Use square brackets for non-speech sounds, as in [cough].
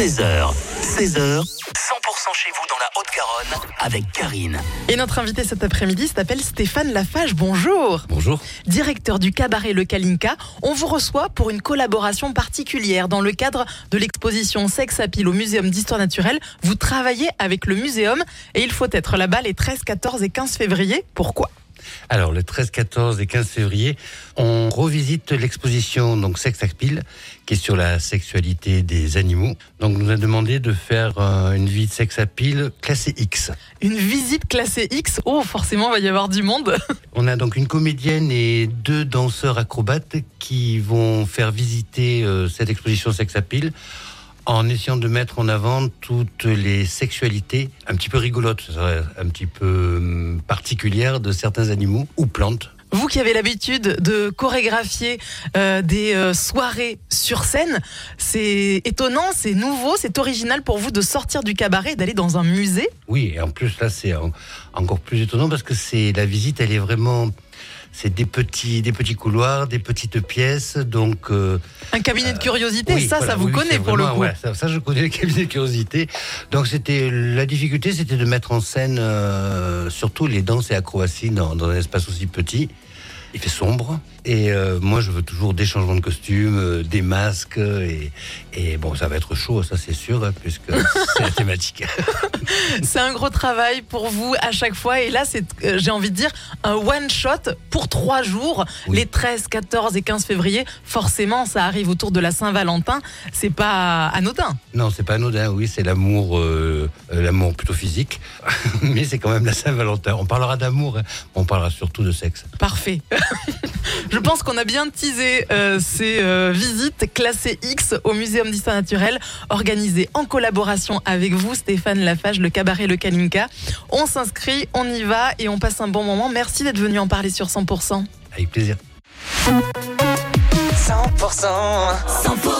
13h, 16h, 100% chez vous dans la Haute-Garonne avec Karine. Et notre invité cet après-midi s'appelle Stéphane Lafage. Bonjour. Bonjour. Directeur du cabaret Le Kalinka, on vous reçoit pour une collaboration particulière dans le cadre de l'exposition Sex Appeal au Muséum d'Histoire Naturelle. Vous travaillez avec le muséum et il faut être là-bas les 13, 14 et 15 février. Pourquoi? Alors, le 13, 14 et 15 février, on revisite l'exposition donc Sex Appeal, qui est sur la sexualité des animaux. Donc, on nous a demandé de faire euh, une vie de Sex Appeal classée X. Une visite classée X? Oh, forcément, il va y avoir du monde. [laughs] On a donc une comédienne et deux danseurs acrobates qui vont faire visiter euh, cette exposition Sex Appeal en essayant de mettre en avant toutes les sexualités un petit peu rigolotes, un petit peu hum, particulières de certains animaux ou plantes. Vous qui avez l'habitude de chorégraphier euh, des euh, soirées sur scène, c'est étonnant, c'est nouveau, c'est original pour vous de sortir du cabaret et d'aller dans un musée? Oui, et en plus là c'est en- encore plus étonnant parce que c'est la visite, elle est vraiment, c'est des petits, des petits couloirs, des petites pièces, donc. euh, Un cabinet de curiosité, oui, ça, voilà, ça vous oui, connaît pour le coup. ouais, ça, ça, je connais le cabinet de curiosité. Donc c'était la difficulté, c'était de mettre en scène euh, surtout les danses et acrobaties dans, dans un espace aussi petit. Il fait sombre et euh, moi je veux toujours des changements de costumes, euh, des masques et, et bon ça va être chaud, ça c'est sûr hein, puisque [laughs] c'est la thématique. [laughs] C'est un gros travail pour vous à chaque fois. Et là, c'est, euh, j'ai envie de dire, un one-shot pour trois jours. Oui. Les 13, 14 et 15 février, forcément, ça arrive autour de la Saint-Valentin. C'est pas anodin. Non, c'est pas anodin, oui, c'est l'amour, l'amour plutôt physique, [laughs] mais c'est quand même la Saint-Valentin. On parlera d'amour, hein, on parlera surtout de sexe. Parfait. [laughs] Je pense qu'on a bien teasé euh, ces euh, visites classées X au Muséum d'Histoire Naturelle, organisées en collaboration avec vous, Stéphane Lafage, le cabaret Le Kalinka. On s'inscrit, on y va et on passe un bon moment. Merci d'être venu en parler sur 100%. Avec plaisir. 100%, 100%.